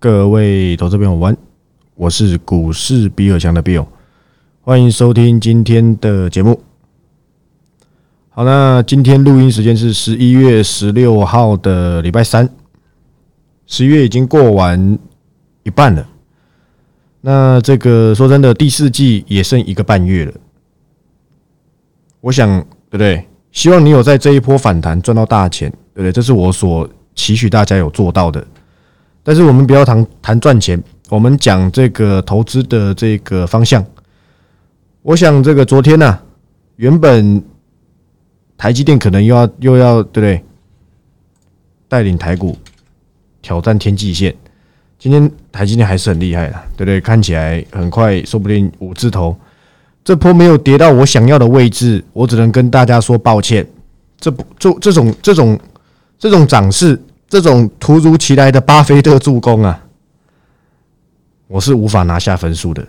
各位投资朋友晚，我是股市比尔强的 Bill，欢迎收听今天的节目。好，那今天录音时间是十一月十六号的礼拜三，十月已经过完一半了。那这个说真的，第四季也剩一个半月了。我想，对不对？希望你有在这一波反弹赚到大钱，对不对？这是我所期许大家有做到的。但是我们不要谈谈赚钱，我们讲这个投资的这个方向。我想这个昨天呢，原本台积电可能又要又要对不对？带领台股挑战天际线。今天台积电还是很厉害的，对不对？看起来很快，说不定五字头。这波没有跌到我想要的位置，我只能跟大家说抱歉。这不这这种这种这种涨势。这种突如其来的巴菲特助攻啊，我是无法拿下分数的。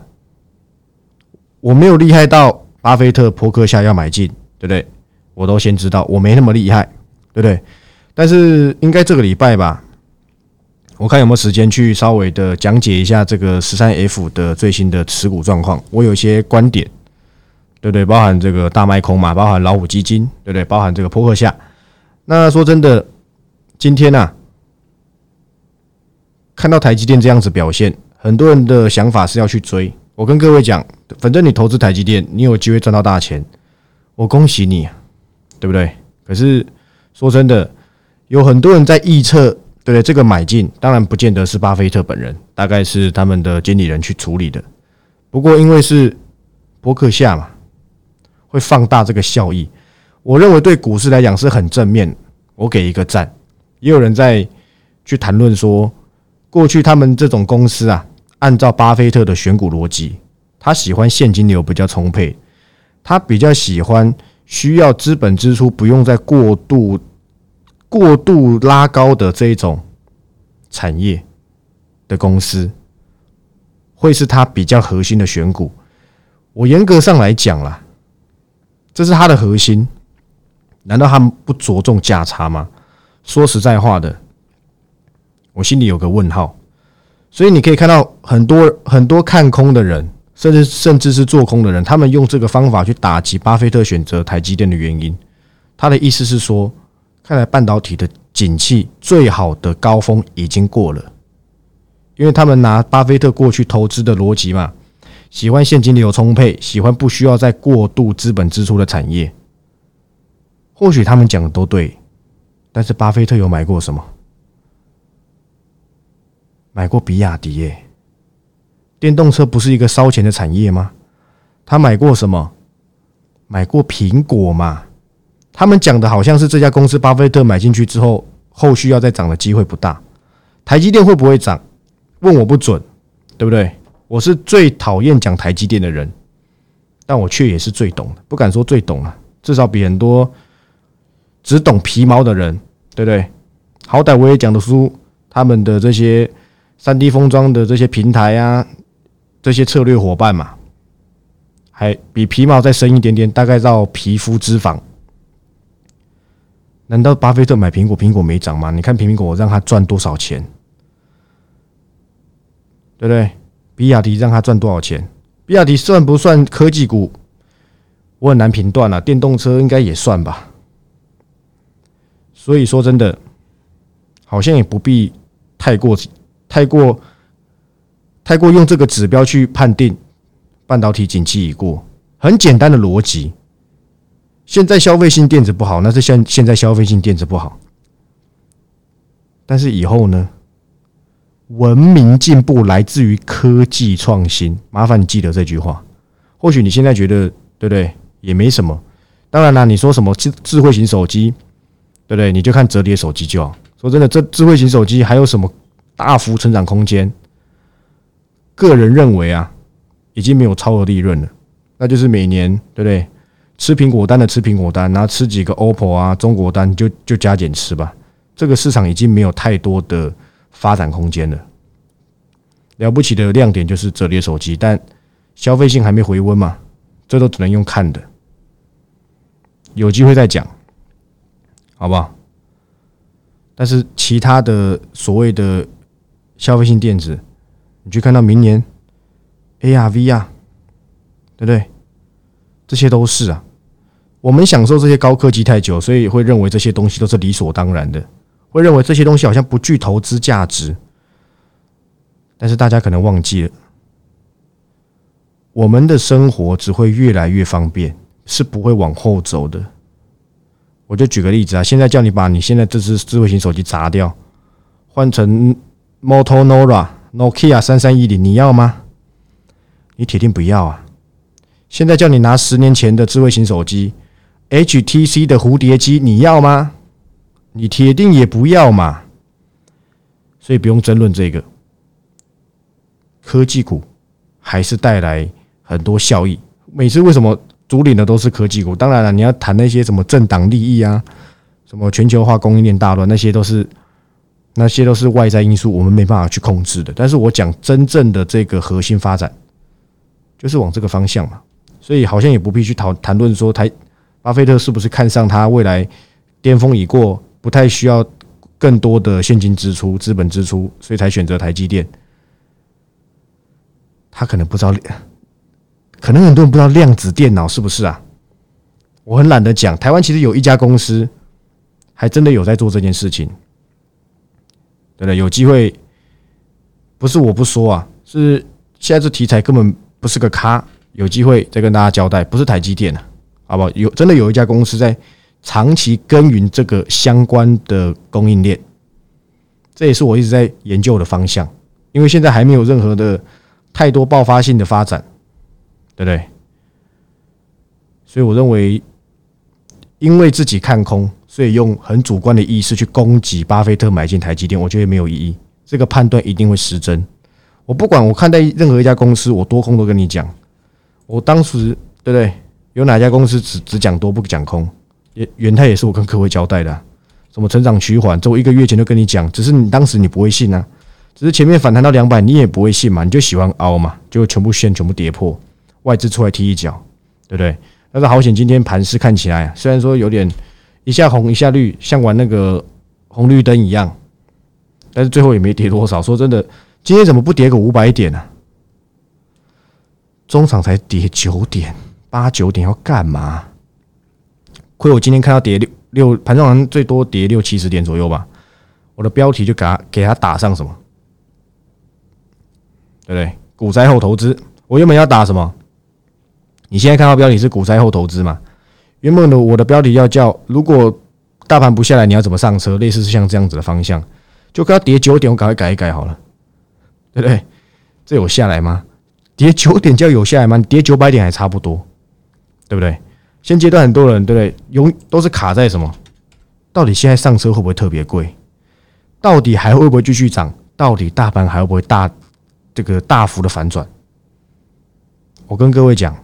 我没有厉害到巴菲特扑克下要买进，对不对？我都先知道，我没那么厉害，对不对？但是应该这个礼拜吧，我看有没有时间去稍微的讲解一下这个十三 F 的最新的持股状况。我有一些观点，对不对？包含这个大麦空嘛，包含老虎基金，对不对？包含这个扑克下。那说真的。今天呢，看到台积电这样子表现，很多人的想法是要去追。我跟各位讲，反正你投资台积电，你有机会赚到大钱，我恭喜你，对不对？可是说真的，有很多人在预测，对不对？这个买进当然不见得是巴菲特本人，大概是他们的经理人去处理的。不过因为是博客下嘛，会放大这个效益，我认为对股市来讲是很正面，我给一个赞。也有人在去谈论说，过去他们这种公司啊，按照巴菲特的选股逻辑，他喜欢现金流比较充沛，他比较喜欢需要资本支出不用再过度过度拉高的这一种产业的公司，会是他比较核心的选股。我严格上来讲啦，这是他的核心，难道他们不着重价差吗？说实在话的，我心里有个问号，所以你可以看到很多很多看空的人，甚至甚至是做空的人，他们用这个方法去打击巴菲特选择台积电的原因。他的意思是说，看来半导体的景气最好的高峰已经过了，因为他们拿巴菲特过去投资的逻辑嘛，喜欢现金流充沛，喜欢不需要再过度资本支出的产业。或许他们讲的都对。但是巴菲特有买过什么？买过比亚迪耶？电动车不是一个烧钱的产业吗？他买过什么？买过苹果嘛？他们讲的好像是这家公司，巴菲特买进去之后，后续要再涨的机会不大。台积电会不会涨？问我不准，对不对？我是最讨厌讲台积电的人，但我却也是最懂的，不敢说最懂了，至少比很多。只懂皮毛的人，对不对？好歹我也讲得出他们的这些三 D 封装的这些平台啊，这些策略伙伴嘛，还比皮毛再深一点点，大概到皮肤脂肪。难道巴菲特买苹果，苹果没涨吗？你看苹果让他赚多少钱，对不对？比亚迪让他赚多少钱？比亚迪算不算科技股？我很难评断了。电动车应该也算吧。所以说真的，好像也不必太过、太过、太过用这个指标去判定半导体景气已过。很简单的逻辑，现在消费性电子不好，那是现现在消费性电子不好。但是以后呢？文明进步来自于科技创新。麻烦你记得这句话。或许你现在觉得对不对？也没什么。当然啦，你说什么智智慧型手机？对不对？你就看折叠手机就好。说真的，这智慧型手机还有什么大幅成长空间？个人认为啊，已经没有超额利润了。那就是每年对不对？吃苹果单的吃苹果单，然后吃几个 OPPO 啊中国单就就加减吃吧。这个市场已经没有太多的发展空间了。了不起的亮点就是折叠手机，但消费性还没回温嘛，这都只能用看的。有机会再讲。好不好？但是其他的所谓的消费性电子，你去看到明年 ARV 啊，对不对？这些都是啊。我们享受这些高科技太久，所以会认为这些东西都是理所当然的，会认为这些东西好像不具投资价值。但是大家可能忘记了，我们的生活只会越来越方便，是不会往后走的。我就举个例子啊，现在叫你把你现在这只智慧型手机砸掉，换成 Motorola Nokia 三三一零，你要吗？你铁定不要啊！现在叫你拿十年前的智慧型手机，HTC 的蝴蝶机，你要吗？你铁定也不要嘛。所以不用争论这个，科技股还是带来很多效益。每次为什么？主领的都是科技股，当然了，你要谈那些什么政党利益啊，什么全球化供应链大乱，那些都是那些都是外在因素，我们没办法去控制的。但是我讲真正的这个核心发展，就是往这个方向嘛，所以好像也不必去讨谈论说台巴菲特是不是看上他未来巅峰已过，不太需要更多的现金支出、资本支出，所以才选择台积电。他可能不知道。可能很多人不知道量子电脑是不是啊？我很懒得讲。台湾其实有一家公司，还真的有在做这件事情，对不对？有机会，不是我不说啊，是现在这题材根本不是个咖。有机会再跟大家交代，不是台积电啊，好不好？有真的有一家公司在长期耕耘这个相关的供应链，这也是我一直在研究的方向。因为现在还没有任何的太多爆发性的发展。对不对？所以我认为，因为自己看空，所以用很主观的意识去攻击巴菲特买进台积电，我觉得没有意义。这个判断一定会失真。我不管，我看待任何一家公司，我多空都跟你讲。我当时对不对？有哪家公司只只讲多不讲空？也元泰也是我跟各位交代的。什么成长趋缓，这我一个月前就跟你讲，只是你当时你不会信啊。只是前面反弹到两百，你也不会信嘛，你就喜欢凹嘛，就全部线全部跌破。外资出来踢一脚，对不对？但是好险，今天盘势看起来虽然说有点一下红一下绿，像玩那个红绿灯一样，但是最后也没跌多少。说真的，今天怎么不跌个五百点呢？中场才跌九点八九点，要干嘛？亏我今天看到跌六六，盘中好像最多跌六七十点左右吧。我的标题就给他给他打上什么，对不对？股灾后投资，我原本要打什么？你现在看到标题是股灾后投资嘛？原本的我的标题要叫如果大盘不下来，你要怎么上车？类似是像这样子的方向，就刚跌九点，我赶快改一改好了，对不对？这有下来吗？跌九点叫有下来吗？跌九百点还差不多，对不对？现阶段很多人对不对？永都是卡在什么？到底现在上车会不会特别贵？到底还会不会继续涨？到底大盘还会不会大这个大幅的反转？我跟各位讲。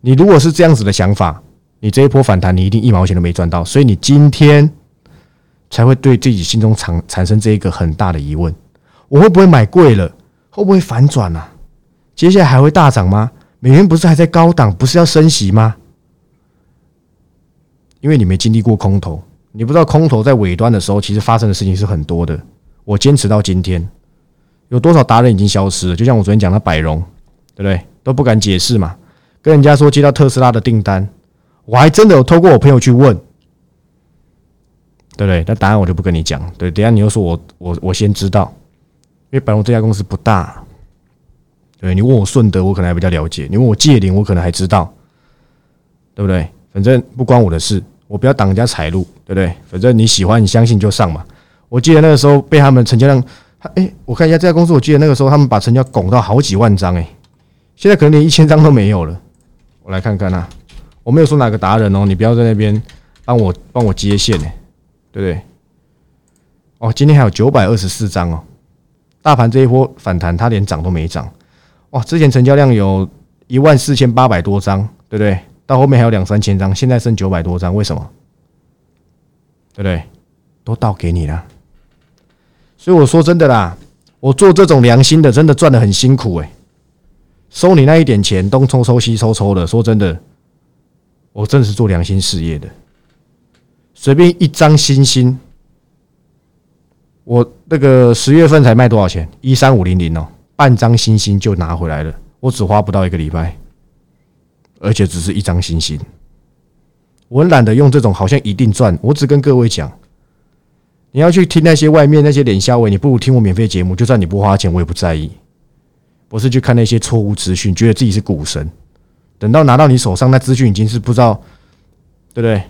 你如果是这样子的想法，你这一波反弹，你一定一毛钱都没赚到，所以你今天才会对自己心中产产生这一个很大的疑问：我会不会买贵了？会不会反转呢？接下来还会大涨吗？美元不是还在高档，不是要升息吗？因为你没经历过空头，你不知道空头在尾端的时候，其实发生的事情是很多的。我坚持到今天，有多少达人已经消失了？就像我昨天讲的百荣，对不对？都不敢解释嘛。跟人家说接到特斯拉的订单，我还真的有透过我朋友去问，对不对？那答案我就不跟你讲。对，等下你又说我我我先知道，因为百荣这家公司不大。对你问我顺德，我可能还比较了解；你问我界林，我可能还知道，对不对？反正不关我的事，我不要挡人家财路，对不对？反正你喜欢，你相信就上嘛。我记得那个时候被他们成交量，哎，我看一下这家公司，我记得那个时候他们把成交拱到好几万张，哎，现在可能连一千张都没有了。我来看看啊，我没有说哪个达人哦，你不要在那边帮我帮我接线呢，对不对？哦，今天还有九百二十四张哦，大盘这一波反弹，它连涨都没涨。哇，之前成交量有一万四千八百多张，对不对？到后面还有两三千张，现在剩九百多张，为什么？对不对？都倒给你了。所以我说真的啦，我做这种良心的，真的赚的很辛苦哎。收你那一点钱，东抽抽西抽抽的。说真的，我真的是做良心事业的。随便一张星星，我那个十月份才卖多少钱？一三五零零哦，半张星星就拿回来了，我只花不到一个礼拜，而且只是一张星星。我懒得用这种好像一定赚，我只跟各位讲，你要去听那些外面那些脸笑伟，你不如听我免费节目，就算你不花钱，我也不在意。不是去看那些错误资讯，觉得自己是股神，等到拿到你手上，那资讯已经是不知道，对不对？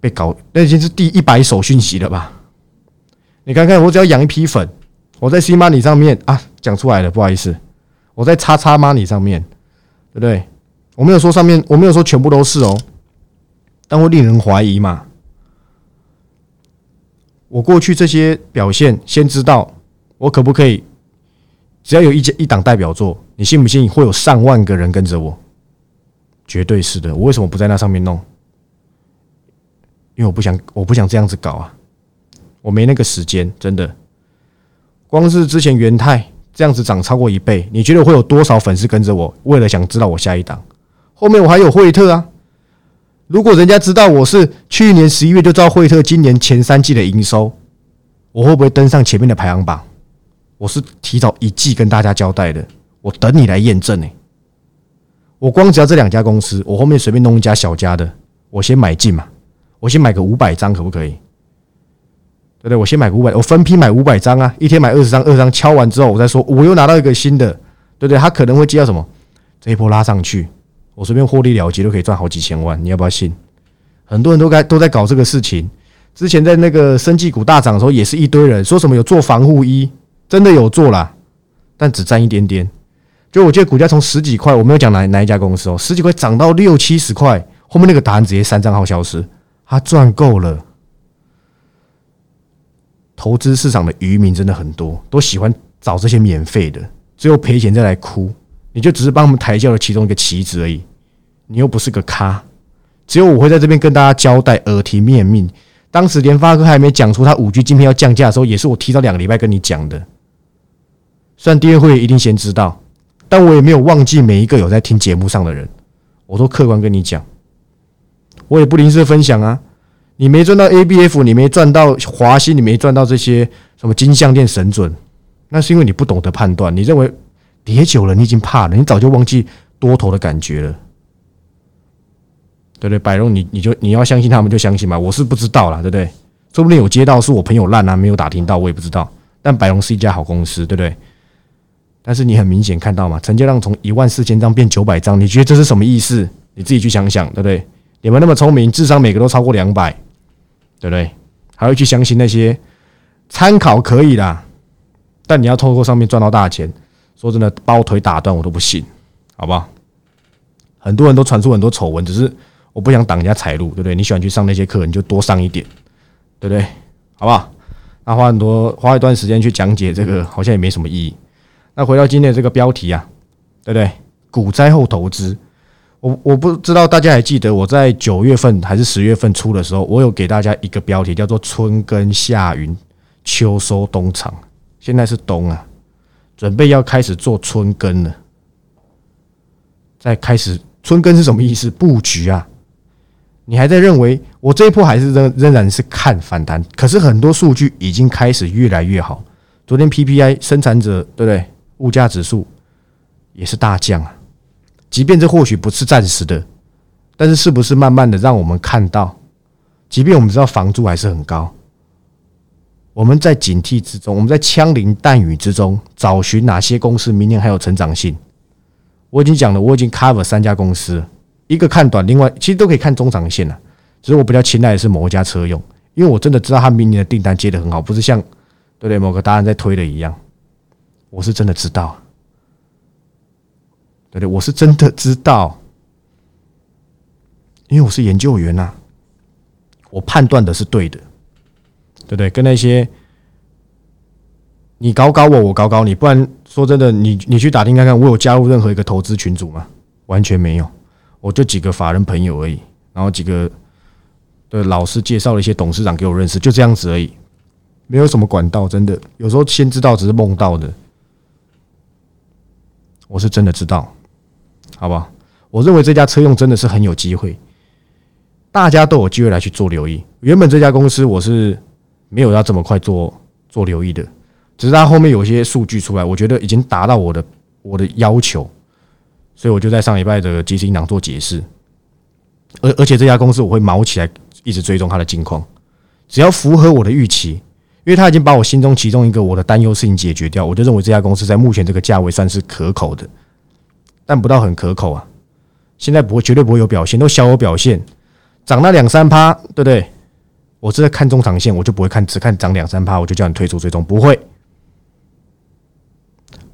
被搞，那已经是第一百手讯息了吧？你看看，我只要养一批粉，我在 C Money 上面啊，讲出来了，不好意思，我在叉叉 Money 上面，对不对？我没有说上面，我没有说全部都是哦，但会令人怀疑嘛。我过去这些表现，先知道。我可不可以？只要有一一档代表作，你信不信会有上万个人跟着我？绝对是的。我为什么不在那上面弄？因为我不想，我不想这样子搞啊！我没那个时间，真的。光是之前元泰这样子涨超过一倍，你觉得会有多少粉丝跟着我？为了想知道我下一档，后面我还有惠特啊！如果人家知道我是去年十一月就知道惠特今年前三季的营收，我会不会登上前面的排行榜？我是提早一季跟大家交代的，我等你来验证呢。我光只要这两家公司，我后面随便弄一家小家的，我先买进嘛，我先买个五百张可不可以？对不对？我先买五百，我分批买五百张啊，一天买二十张，二十张敲完之后，我再说，我又拿到一个新的，对不对？他可能会接到什么？这一波拉上去，我随便获利了结都可以赚好几千万，你要不要信？很多人都该都在搞这个事情。之前在那个生技股大涨的时候，也是一堆人说什么有做防护衣。真的有做啦，但只占一点点。就我记得股价从十几块，我没有讲哪哪一家公司哦，十几块涨到六七十块，后面那个答案直接三账号消失，他赚够了。投资市场的渔民真的很多，都喜欢找这些免费的，只有赔钱再来哭，你就只是帮我们抬轿的其中一个棋子而已，你又不是个咖。只有我会在这边跟大家交代，耳提面命。当时联发科还没讲出他五 G 晶片要降价的时候，也是我提早两个礼拜跟你讲的。虽然第二会一定先知道，但我也没有忘记每一个有在听节目上的人，我都客观跟你讲，我也不吝啬分享啊。你没赚到 ABF，你没赚到华西，你没赚到这些什么金项链神准，那是因为你不懂得判断。你认为跌久了，你已经怕了，你早就忘记多头的感觉了，对不对？百荣，你你就你要相信他们就相信吧，我是不知道啦，对不对？说不定有接到是我朋友烂啊，没有打听到，我也不知道。但百荣是一家好公司，对不对？但是你很明显看到嘛，成交量从一万四千张变九百张，你觉得这是什么意思？你自己去想想，对不对？你们那么聪明，智商每个都超过两百，对不对？还会去相信那些参考可以啦，但你要透过上面赚到大钱，说真的，把我腿打断我都不信，好不好？很多人都传出很多丑闻，只是我不想挡人家财路，对不对？你喜欢去上那些课，你就多上一点，对不对？好不好？那花很多花一段时间去讲解这个，好像也没什么意义。那回到今天的这个标题啊，对不对？股灾后投资，我我不知道大家还记得我在九月份还是十月份初的时候，我有给大家一个标题叫做“春耕夏耘，秋收冬藏”。现在是冬啊，准备要开始做春耕了。在开始春耕是什么意思？布局啊！你还在认为我这一波还是仍仍然是看反弹？可是很多数据已经开始越来越好。昨天 PPI 生产者对不对？物价指数也是大降啊，即便这或许不是暂时的，但是是不是慢慢的让我们看到，即便我们知道房租还是很高，我们在警惕之中，我们在枪林弹雨之中找寻哪些公司明年还有成长性？我已经讲了，我已经 cover 三家公司，一个看短，另外其实都可以看中长线了。只是我比较青睐的是某一家车用，因为我真的知道他明年的订单接的很好，不是像对不对某个答案在推的一样。我是真的知道，对对，我是真的知道，因为我是研究员呐，我判断的是对的，对不对？跟那些你搞搞我，我搞搞你，不然说真的，你你去打听看看，我有加入任何一个投资群组吗？完全没有，我就几个法人朋友而已，然后几个的老师介绍了一些董事长给我认识，就这样子而已，没有什么管道，真的，有时候先知道只是梦到的。我是真的知道，好不好？我认为这家车用真的是很有机会，大家都有机会来去做留意。原本这家公司我是没有要这么快做做留意的，只是它后面有些数据出来，我觉得已经达到我的我的要求，所以我就在上礼拜的即时音档做解释。而而且这家公司我会毛起来一直追踪它的近况，只要符合我的预期，因为他已经把我心中其中一个我的担忧事情解决掉，我就认为这家公司在目前这个价位算是可口的，但不到很可口啊。现在不会，绝对不会有表现，都小有表现，涨那两三趴，对不对？我是在看中长线，我就不会看，只看涨两三趴，我就叫你退出追踪，不会。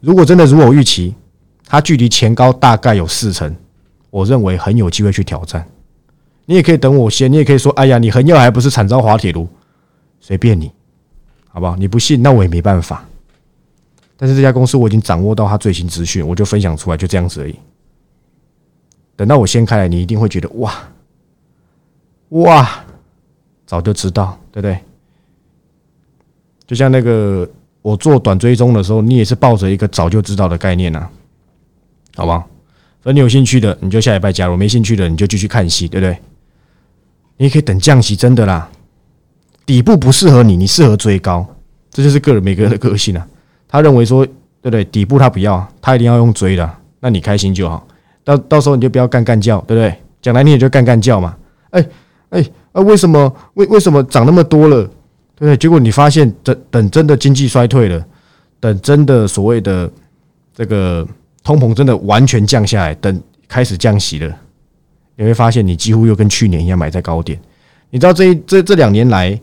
如果真的如我预期，它距离前高大概有四成，我认为很有机会去挑战。你也可以等我先，你也可以说，哎呀，你横要还不是惨遭滑铁卢，随便你，好不好？你不信，那我也没办法。但是这家公司我已经掌握到它最新资讯，我就分享出来，就这样子而已。等到我掀开来，你一定会觉得哇哇，早就知道，对不对？就像那个我做短追踪的时候，你也是抱着一个早就知道的概念呐，好吧？所以你有兴趣的，你就下礼拜加入；没兴趣的，你就继续看戏，对不对？你也可以等降息，真的啦。底部不适合你，你适合追高，这就是个人每个人的个性啊。他认为说，对不对？底部他不要，他一定要用追的，那你开心就好。到到时候你就不要干干叫，对不对？讲来你也就干干叫嘛。哎哎啊，为什么为为什么涨那么多了，对不对？结果你发现等等真的经济衰退了，等真的所谓的这个通膨真的完全降下来，等开始降息了，你会发现你几乎又跟去年一样买在高点。你知道这这这两年来，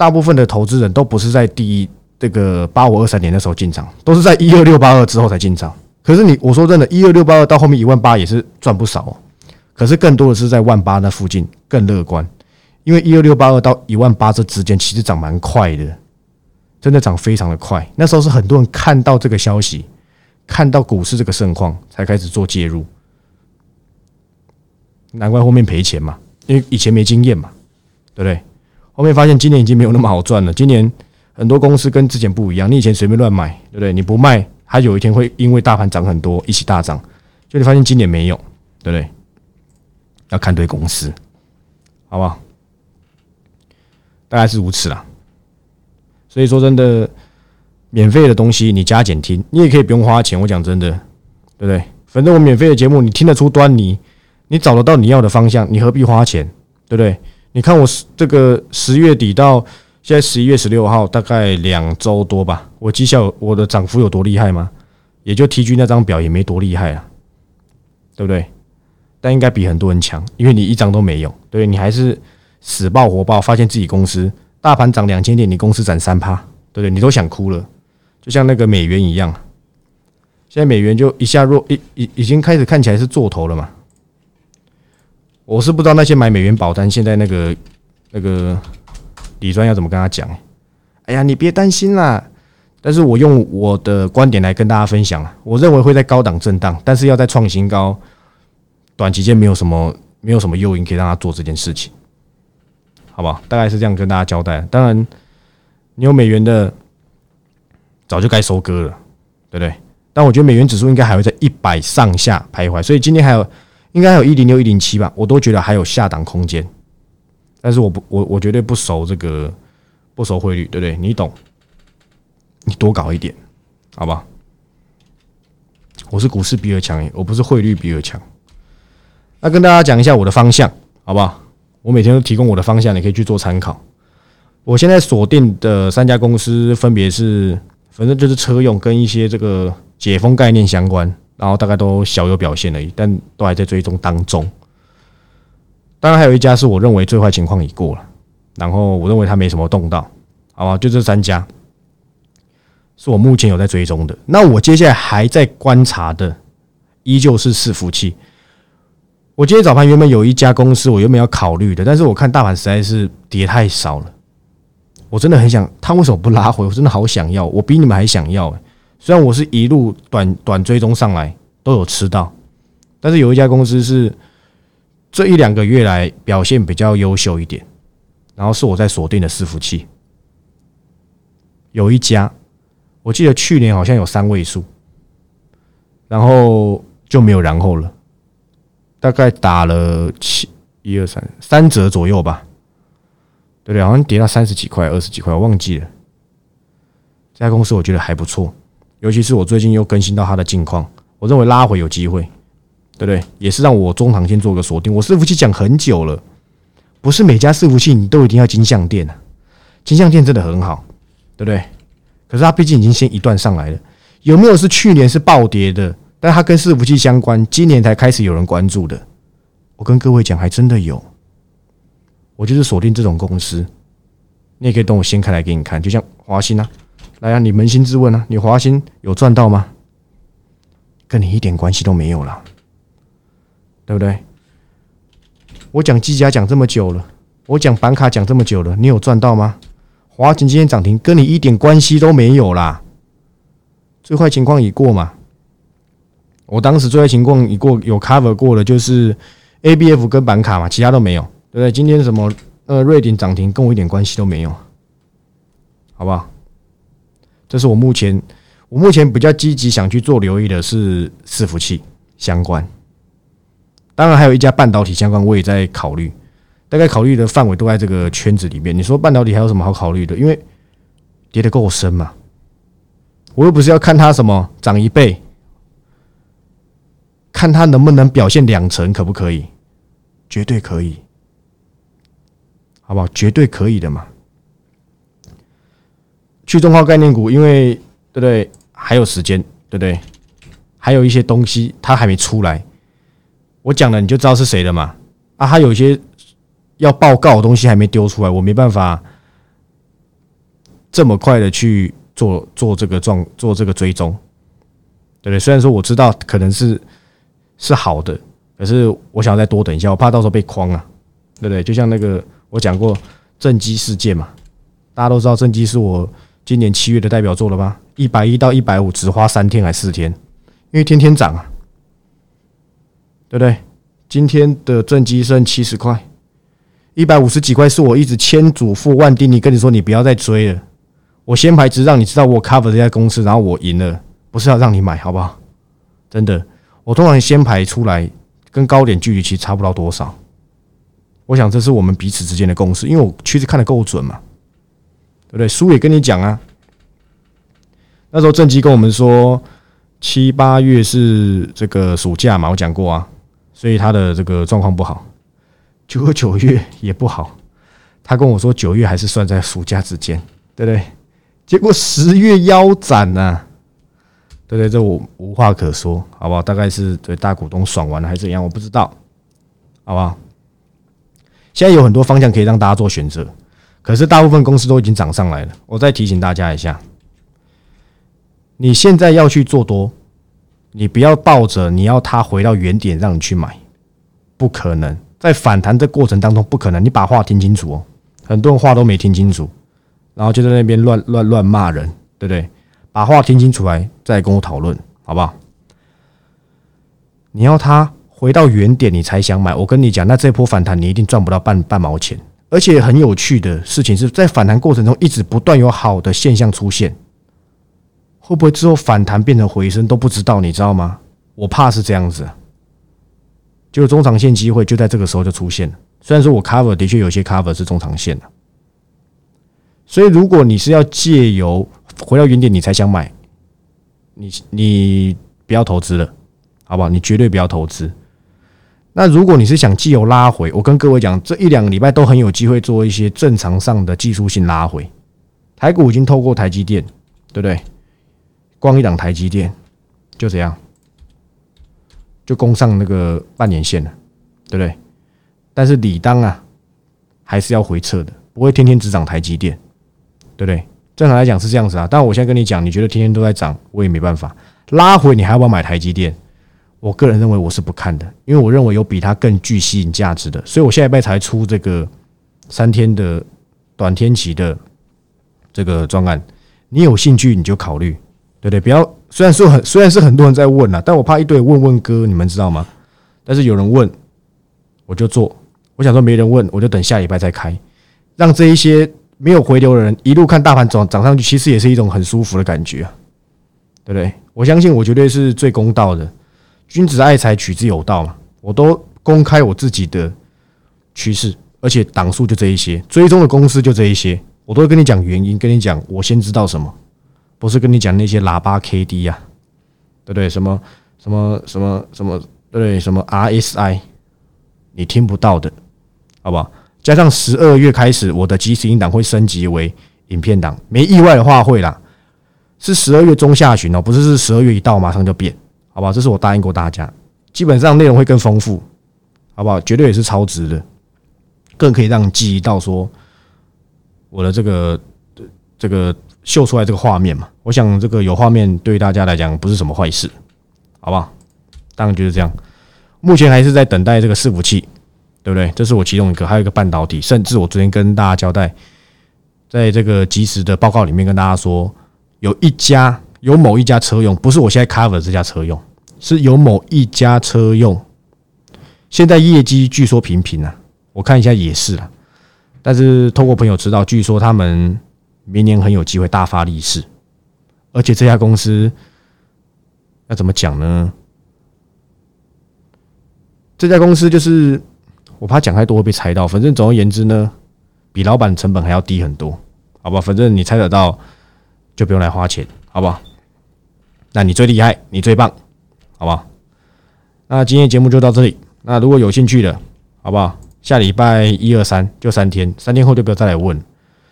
大部分的投资人都不是在第一这个八五二三年的时候进场，都是在一二六八二之后才进场。可是你我说真的，一二六八二到后面一万八也是赚不少哦。可是更多的是在万八那附近更乐观，因为一二六八二到一万八这之间其实涨蛮快的，真的涨非常的快。那时候是很多人看到这个消息，看到股市这个盛况才开始做介入，难怪后面赔钱嘛，因为以前没经验嘛，对不对？后面发现今年已经没有那么好赚了，今年很多公司跟之前不一样，你以前随便乱买，对不对？你不卖。它有一天会因为大盘涨很多一起大涨，就你发现今年没有，对不对？要看对公司，好不好？大概是如此啦。所以说真的，免费的东西你加减听，你也可以不用花钱。我讲真的，对不对？反正我免费的节目你听得出端倪，你找得到你要的方向，你何必花钱？对不对？你看我这个十月底到。现在十一月十六号，大概两周多吧。我绩效我的涨幅有多厉害吗？也就 T G 那张表也没多厉害啊，对不对？但应该比很多人强，因为你一张都没有，对你还是死爆活爆，发现自己公司大盘涨两千点，你公司涨三趴，对不对？你都想哭了，就像那个美元一样。现在美元就一下弱，已已已经开始看起来是做头了嘛。我是不知道那些买美元保单，现在那个那个。李专要怎么跟他讲？哎呀，你别担心啦。但是我用我的观点来跟大家分享啊。我认为会在高档震荡，但是要在创新高，短期间没有什么没有什么诱因可以让他做这件事情，好不好？大概是这样跟大家交代。当然，你有美元的，早就该收割了，对不对？但我觉得美元指数应该还会在一百上下徘徊，所以今天还有应该有一零六一零七吧，我都觉得还有下档空间。但是我不，我我绝对不熟这个，不熟汇率，对不对？你懂，你多搞一点，好吧？我是股市比尔强，我不是汇率比尔强。那跟大家讲一下我的方向，好不好？我每天都提供我的方向，你可以去做参考。我现在锁定的三家公司分别是，反正就是车用跟一些这个解封概念相关，然后大概都小有表现而已，但都还在追踪当中。当然还有一家是我认为最坏情况已过了，然后我认为它没什么动到，好吧？就这三家是我目前有在追踪的。那我接下来还在观察的，依旧是伺服器。我今天早盘原本有一家公司，我原本要考虑的，但是我看大盘实在是跌太少了，我真的很想，它为什么不拉回？我真的好想要，我比你们还想要。虽然我是一路短短追踪上来都有吃到，但是有一家公司是。这一两个月来表现比较优秀一点，然后是我在锁定的伺服器，有一家，我记得去年好像有三位数，然后就没有然后了，大概打了七一二三三折左右吧，对对？好像跌到三十几块、二十几块，我忘记了。这家公司我觉得还不错，尤其是我最近又更新到它的近况，我认为拉回有机会，对不对？也是让我中长线做个锁定。我伺服器讲很久了，不是每家伺服器你都一定要金相店啊，金相店真的很好，对不对？可是它毕竟已经先一段上来了，有没有是去年是暴跌的？但它跟伺服器相关，今年才开始有人关注的。我跟各位讲，还真的有。我就是锁定这种公司，你也可以等我掀开来给你看。就像华兴啊，来啊，你扪心自问啊，你华兴有赚到吗？跟你一点关系都没有了，对不对？我讲机甲讲这么久了，我讲板卡讲这么久了，你有赚到吗？华勤今天涨停，跟你一点关系都没有啦。最坏情况已过嘛？我当时最坏情况已过，有 cover 过了，就是 A B F 跟板卡嘛，其他都没有，对不对？今天什么呃瑞鼎涨停，跟我一点关系都没有，好不好？这是我目前我目前比较积极想去做留意的是伺服器相关，当然还有一家半导体相关，我也在考虑，大概考虑的范围都在这个圈子里面。你说半导体还有什么好考虑的？因为跌得够深嘛，我又不是要看它什么涨一倍。看它能不能表现两成，可不可以？绝对可以，好不好？绝对可以的嘛。去中化概念股，因为对不对？还有时间，对不对？还有一些东西它还没出来，我讲了你就知道是谁了嘛。啊，他有一些要报告的东西还没丢出来，我没办法这么快的去做做这个状做这个追踪，对不对？虽然说我知道可能是。是好的，可是我想再多等一下，我怕到时候被框啊，对不对？就像那个我讲过正机事件嘛，大家都知道正机是我今年七月的代表作了吧？一百一到一百五只花三天还是四天，因为天天涨啊，对不对？今天的正机剩七十块，一百五十几块是我一直千嘱咐万叮咛跟你说你不要再追了，我先排只让你知道我 cover 这家公司，然后我赢了，不是要让你买，好不好？真的。我通常先排出来，跟高点距离其实差不到多少。我想这是我们彼此之间的共识，因为我趋势看得够准嘛，对不对？书也跟你讲啊，那时候正基跟我们说七八月是这个暑假嘛，我讲过啊，所以他的这个状况不好。九和九月也不好，他跟我说九月还是算在暑假之间，对不对？结果十月腰斩呐。对不对，这我无话可说，好不好？大概是对大股东爽完了还是怎样，我不知道，好不好？现在有很多方向可以让大家做选择，可是大部分公司都已经涨上来了。我再提醒大家一下，你现在要去做多，你不要抱着你要它回到原点让你去买，不可能，在反弹的过程当中不可能。你把话听清楚哦，很多人话都没听清楚，然后就在那边乱乱乱骂人，对不对？把话听清楚来，再跟我讨论，好不好？你要它回到原点，你才想买。我跟你讲，那这波反弹你一定赚不到半半毛钱。而且很有趣的事情是在反弹过程中一直不断有好的现象出现，会不会之后反弹变成回升都不知道，你知道吗？我怕是这样子，就中长线机会就在这个时候就出现了。虽然说我 cover 的确有些 cover 是中长线的，所以如果你是要借由回到原点，你才想买，你你不要投资了，好不好？你绝对不要投资。那如果你是想既有拉回，我跟各位讲，这一两个礼拜都很有机会做一些正常上的技术性拉回。台股已经透过台积电，对不对？光一档台积电就这样，就攻上那个半年线了，对不对？但是理当啊，还是要回撤的，不会天天只涨台积电，对不对？正常来讲是这样子啊，但我现在跟你讲，你觉得天天都在涨，我也没办法拉回，你还要不要买台积电？我个人认为我是不看的，因为我认为有比它更具吸引价值的，所以我下礼拜才出这个三天的短天期的这个专案。你有兴趣你就考虑，对不对？不要虽然说很虽然是很多人在问啊，但我怕一堆问问哥，你们知道吗？但是有人问我就做，我想说没人问我就等下礼拜再开，让这一些。没有回流的人一路看大盘涨涨上去，其实也是一种很舒服的感觉啊，对不对？我相信我绝对是最公道的，君子爱财，取之有道嘛。我都公开我自己的趋势，而且档数就这一些，追踪的公司就这一些，我都会跟你讲原因，跟你讲我先知道什么，不是跟你讲那些喇叭 K D 呀，对不对？什么什么什么什么，对什么 R S I，你听不到的，好不好？加上十二月开始，我的即时音档会升级为影片档，没意外的话会啦，是十二月中下旬哦，不是是十二月一到马上就变，好不好？这是我答应过大家，基本上内容会更丰富，好不好？绝对也是超值的。更可以让你记忆到说我的这个这个秀出来这个画面嘛？我想这个有画面对大家来讲不是什么坏事，好不好？当然就是这样。目前还是在等待这个伺服器，对不对？这是我其中一个，还有一个半导体。甚至我昨天跟大家交代，在这个及时的报告里面跟大家说，有一家有某一家车用，不是我现在 cover 这家车用，是有某一家车用，现在业绩据说平平啊。我看一下也是了，但是透过朋友知道，据说他们明年很有机会大发利市，而且这家公司要怎么讲呢？这家公司就是我怕讲太多会被猜到，反正总而言之呢，比老板成本还要低很多，好吧？反正你猜得到就不用来花钱，好不好？那你最厉害，你最棒，好不好？那今天节目就到这里，那如果有兴趣的，好不好？下礼拜一二三就三天，三天后就不要再来问。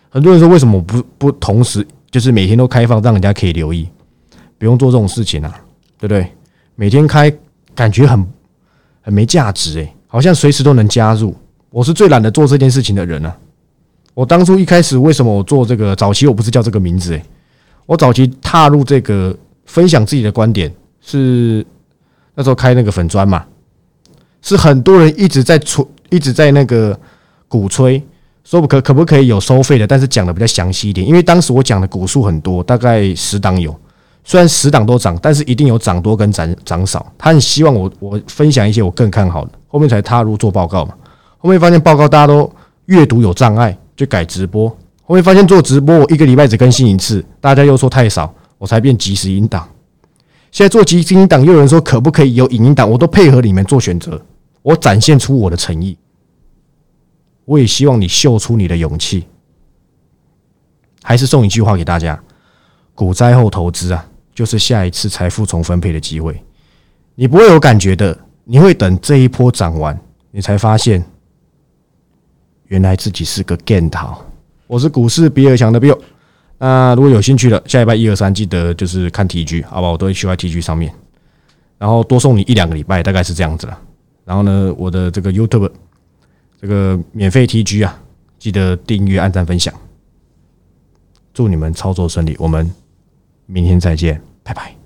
很多人说为什么不不同时就是每天都开放，让人家可以留意，不用做这种事情啊，对不对？每天开感觉很很没价值诶，好像随时都能加入。我是最懒得做这件事情的人啊。我当初一开始为什么我做这个早期我不是叫这个名字诶，我早期踏入这个分享自己的观点是那时候开那个粉砖嘛，是很多人一直在出。一直在那个鼓吹，说不可可不可以有收费的，但是讲的比较详细一点。因为当时我讲的股数很多，大概十档有，虽然十档都涨，但是一定有涨多跟涨涨少。他很希望我我分享一些我更看好的，后面才踏入做报告嘛。后面发现报告大家都阅读有障碍，就改直播。后面发现做直播，我一个礼拜只更新一次，大家又说太少，我才变即时引导。现在做即时音档，又有人说可不可以有影音档，我都配合你们做选择。我展现出我的诚意，我也希望你秀出你的勇气。还是送一句话给大家：股灾后投资啊，就是下一次财富重分配的机会。你不会有感觉的，你会等这一波涨完，你才发现原来自己是个 game 桃。我是股市比尔强的 Bill。那如果有兴趣的，下礼拜一二三记得就是看 TG，好吧？我都会去在 TG 上面，然后多送你一两个礼拜，大概是这样子了。然后呢，我的这个 YouTube 这个免费 TG 啊，记得订阅、按赞、分享。祝你们操作顺利，我们明天再见，拜拜。